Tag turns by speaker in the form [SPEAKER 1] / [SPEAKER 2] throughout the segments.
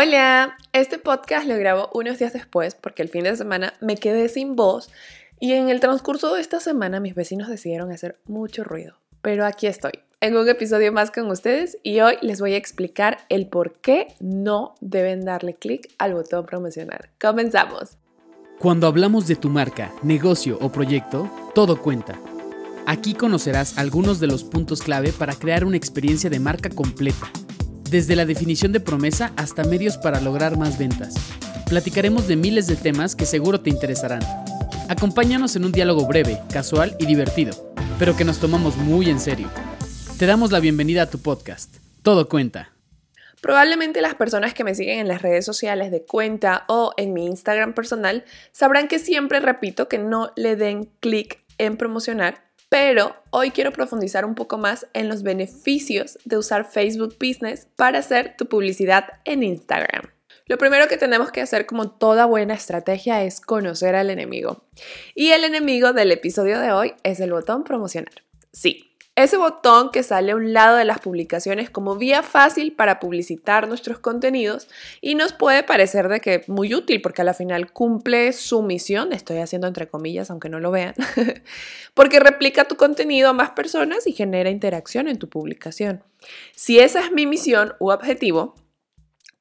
[SPEAKER 1] Hola, este podcast lo grabo unos días después porque el fin de semana me quedé sin voz y en el transcurso de esta semana mis vecinos decidieron hacer mucho ruido. Pero aquí estoy, en un episodio más con ustedes y hoy les voy a explicar el por qué no deben darle clic al botón promocionar. Comenzamos.
[SPEAKER 2] Cuando hablamos de tu marca, negocio o proyecto, todo cuenta. Aquí conocerás algunos de los puntos clave para crear una experiencia de marca completa desde la definición de promesa hasta medios para lograr más ventas. Platicaremos de miles de temas que seguro te interesarán. Acompáñanos en un diálogo breve, casual y divertido, pero que nos tomamos muy en serio. Te damos la bienvenida a tu podcast. Todo cuenta.
[SPEAKER 1] Probablemente las personas que me siguen en las redes sociales de cuenta o en mi Instagram personal sabrán que siempre repito que no le den clic en promocionar pero hoy quiero profundizar un poco más en los beneficios de usar Facebook Business para hacer tu publicidad en Instagram. Lo primero que tenemos que hacer como toda buena estrategia es conocer al enemigo. Y el enemigo del episodio de hoy es el botón promocionar. Sí, ese botón que sale a un lado de las publicaciones como vía fácil para publicitar nuestros contenidos y nos puede parecer de que muy útil porque a la final cumple su misión, estoy haciendo entre comillas aunque no lo vean, porque replica tu contenido a más personas y genera interacción en tu publicación. Si esa es mi misión u objetivo,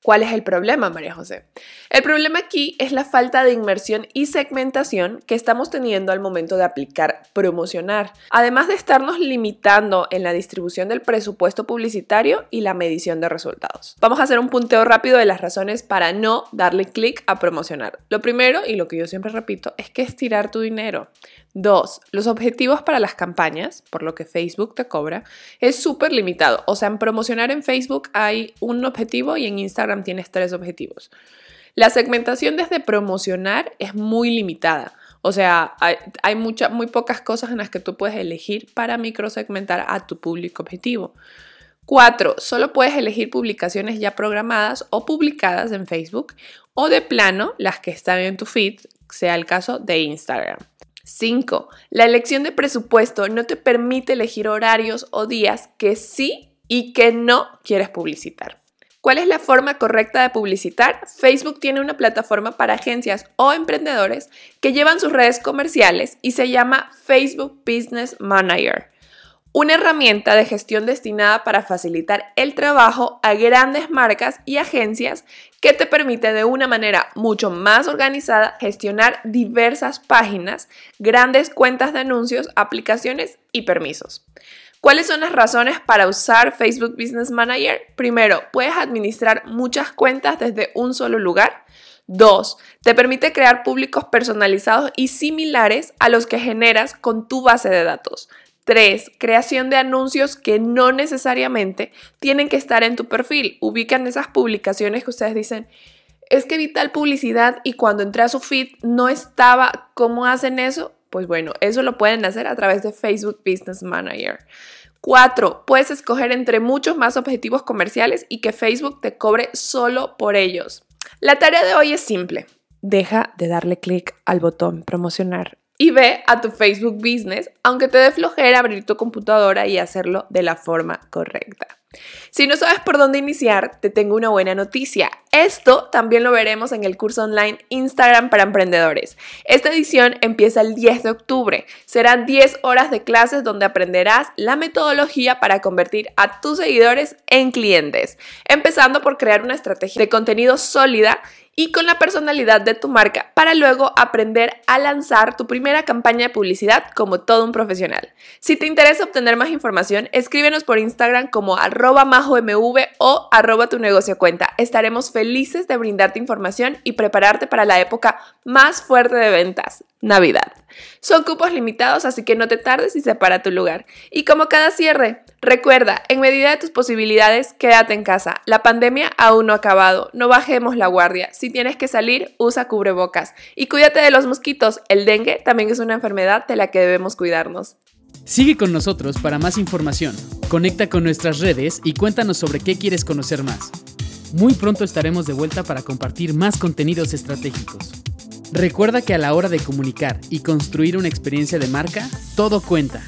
[SPEAKER 1] ¿Cuál es el problema, María José? El problema aquí es la falta de inmersión y segmentación que estamos teniendo al momento de aplicar promocionar, además de estarnos limitando en la distribución del presupuesto publicitario y la medición de resultados. Vamos a hacer un punteo rápido de las razones para no darle clic a promocionar. Lo primero, y lo que yo siempre repito, es que estirar tu dinero. Dos, los objetivos para las campañas, por lo que Facebook te cobra, es súper limitado. O sea, en promocionar en Facebook hay un objetivo y en Instagram tienes tres objetivos. La segmentación desde promocionar es muy limitada. O sea, hay, hay muy pocas cosas en las que tú puedes elegir para microsegmentar a tu público objetivo. Cuatro, solo puedes elegir publicaciones ya programadas o publicadas en Facebook o de plano las que están en tu feed, sea el caso de Instagram. 5. La elección de presupuesto no te permite elegir horarios o días que sí y que no quieres publicitar. ¿Cuál es la forma correcta de publicitar? Facebook tiene una plataforma para agencias o emprendedores que llevan sus redes comerciales y se llama Facebook Business Manager una herramienta de gestión destinada para facilitar el trabajo a grandes marcas y agencias que te permite de una manera mucho más organizada gestionar diversas páginas, grandes cuentas de anuncios, aplicaciones y permisos. ¿Cuáles son las razones para usar Facebook Business Manager? Primero, puedes administrar muchas cuentas desde un solo lugar. Dos, te permite crear públicos personalizados y similares a los que generas con tu base de datos. 3. Creación de anuncios que no necesariamente tienen que estar en tu perfil. Ubican esas publicaciones que ustedes dicen, es que vi tal publicidad y cuando entré a su feed no estaba. ¿Cómo hacen eso? Pues bueno, eso lo pueden hacer a través de Facebook Business Manager. 4. Puedes escoger entre muchos más objetivos comerciales y que Facebook te cobre solo por ellos. La tarea de hoy es simple. Deja de darle clic al botón promocionar y ve a tu Facebook Business, aunque te dé flojera abrir tu computadora y hacerlo de la forma correcta. Si no sabes por dónde iniciar, te tengo una buena noticia. Esto también lo veremos en el curso online Instagram para emprendedores. Esta edición empieza el 10 de octubre. Serán 10 horas de clases donde aprenderás la metodología para convertir a tus seguidores en clientes, empezando por crear una estrategia de contenido sólida y con la personalidad de tu marca para luego aprender a lanzar tu primera campaña de publicidad como todo un profesional. Si te interesa obtener más información, escríbenos por Instagram como arroba majomv o arroba tu negocio cuenta. Estaremos felices de brindarte información y prepararte para la época más fuerte de ventas, Navidad. Son cupos limitados, así que no te tardes y separa tu lugar. Y como cada cierre, recuerda, en medida de tus posibilidades, quédate en casa. La pandemia aún no ha acabado, no bajemos la guardia. Si tienes que salir, usa cubrebocas. Y cuídate de los mosquitos, el dengue también es una enfermedad de la que debemos cuidarnos.
[SPEAKER 2] Sigue con nosotros para más información. Conecta con nuestras redes y cuéntanos sobre qué quieres conocer más. Muy pronto estaremos de vuelta para compartir más contenidos estratégicos. Recuerda que a la hora de comunicar y construir una experiencia de marca, todo cuenta.